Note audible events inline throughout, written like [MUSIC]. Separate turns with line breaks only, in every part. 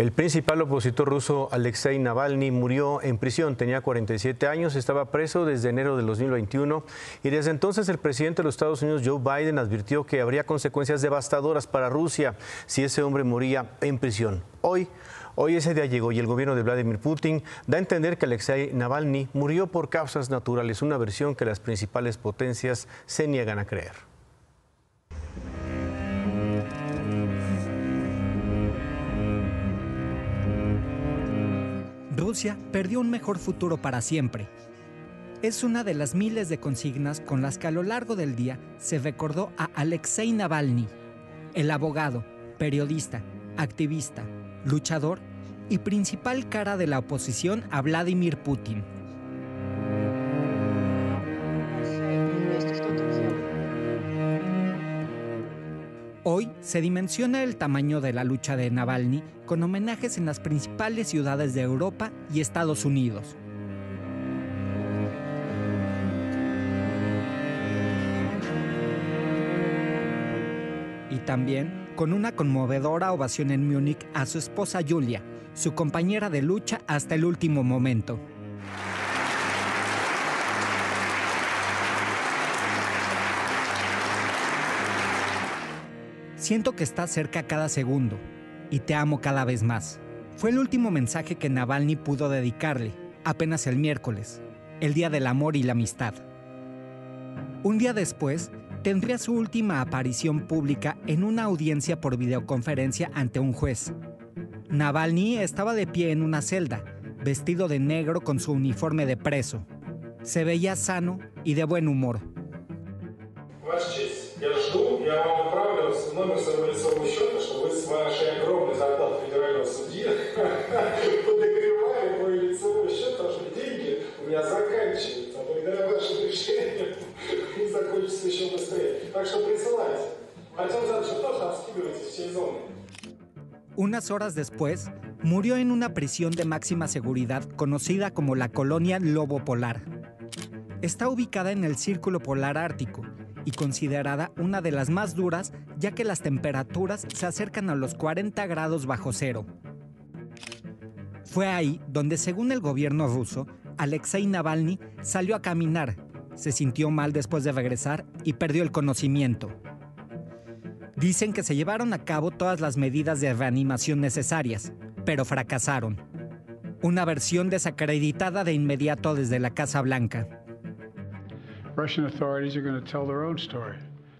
El principal opositor ruso Alexei Navalny murió en prisión, tenía 47 años, estaba preso desde enero del 2021 y desde entonces el presidente de los Estados Unidos Joe Biden advirtió que habría consecuencias devastadoras para Rusia si ese hombre moría en prisión. Hoy Hoy ese día llegó y el gobierno de Vladimir Putin da a entender que Alexei Navalny murió por causas naturales, una versión que las principales potencias se niegan a creer.
Rusia perdió un mejor futuro para siempre. Es una de las miles de consignas con las que a lo largo del día se recordó a Alexei Navalny, el abogado, periodista, activista, luchador y principal cara de la oposición a Vladimir Putin. Hoy se dimensiona el tamaño de la lucha de Navalny con homenajes en las principales ciudades de Europa y Estados Unidos. Y también con una conmovedora ovación en Múnich a su esposa Julia, su compañera de lucha hasta el último momento. Siento que estás cerca cada segundo y te amo cada vez más. Fue el último mensaje que Navalny pudo dedicarle, apenas el miércoles, el Día del Amor y la Amistad. Un día después, tendría su última aparición pública en una audiencia por videoconferencia ante un juez. Navalny estaba de pie en una celda, vestido de negro con su uniforme de preso. Se veía sano y de buen humor. [LAUGHS] номер своего лицевого счета, что вы с вашей огромной зарплатой федерального судьи подогревали [LAUGHS] мой лицевой счет, потому что деньги у меня заканчиваются. А благодаря вашим решениям они закончатся еще быстрее. Так что присылайте. Артем Задович, тоже обскидывайте всей зоны. Unas horas después, murió en una prisión de máxima seguridad conocida como la colonia Lobo Polar. Está ubicada en el Círculo Polar Ártico y considerada una de las más duras ya que las temperaturas se acercan a los 40 grados bajo cero. Fue ahí donde, según el gobierno ruso, Alexei Navalny salió a caminar, se sintió mal después de regresar y perdió el conocimiento. Dicen que se llevaron a cabo todas las medidas de reanimación necesarias, pero fracasaron. Una versión desacreditada de inmediato desde la Casa Blanca. Russian authorities are going to tell their own story.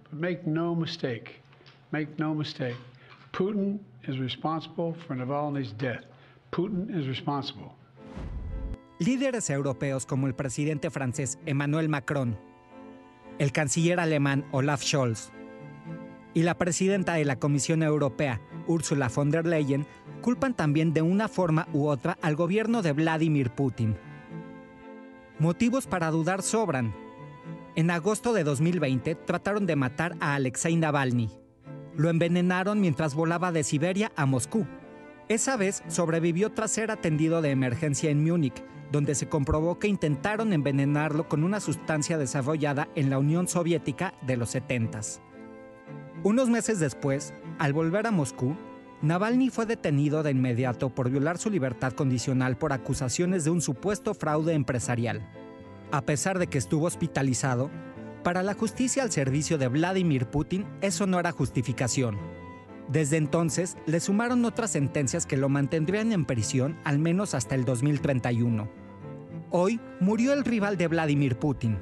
But make no mistake, make no mistake, Putin is responsible for Navalny's death. Putin is responsible. Líderes europeos como el presidente francés Emmanuel Macron, el canciller alemán Olaf Scholz y la presidenta de la Comisión Europea, Ursula von der Leyen, culpan también de una forma u otra al gobierno de Vladimir Putin. Motivos para dudar sobran, en agosto de 2020 trataron de matar a Alexei Navalny. Lo envenenaron mientras volaba de Siberia a Moscú. Esa vez sobrevivió tras ser atendido de emergencia en Múnich, donde se comprobó que intentaron envenenarlo con una sustancia desarrollada en la Unión Soviética de los 70. Unos meses después, al volver a Moscú, Navalny fue detenido de inmediato por violar su libertad condicional por acusaciones de un supuesto fraude empresarial. A pesar de que estuvo hospitalizado, para la justicia al servicio de Vladimir Putin eso no era justificación. Desde entonces le sumaron otras sentencias que lo mantendrían en prisión al menos hasta el 2031. Hoy murió el rival de Vladimir Putin,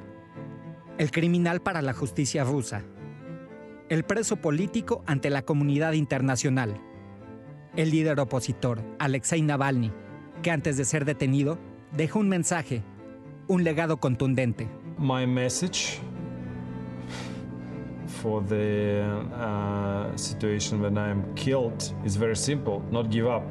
el criminal para la justicia rusa, el preso político ante la comunidad internacional, el líder opositor, Alexei Navalny, que antes de ser detenido dejó un mensaje un legado contundente.
My message for the uh, situation when I am killed is very simple: not give up.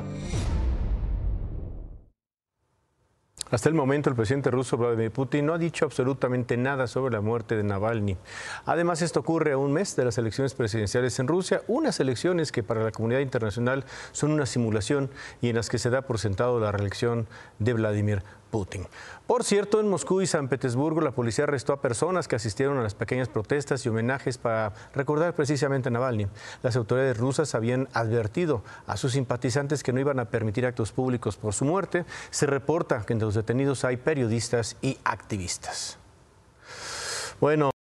Hasta el momento, el presidente ruso Vladimir Putin no ha dicho absolutamente nada sobre la muerte de Navalny. Además, esto ocurre a un mes de las elecciones presidenciales en Rusia, unas elecciones que para la comunidad internacional son una simulación y en las que se da por sentado la reelección de Vladimir Putin. Por cierto, en Moscú y San Petersburgo la policía arrestó a personas que asistieron a las pequeñas protestas y homenajes para recordar precisamente a Navalny. Las autoridades rusas habían advertido a sus simpatizantes que no iban a permitir actos públicos por su muerte. Se reporta que entre los detenidos hay periodistas y activistas. Bueno.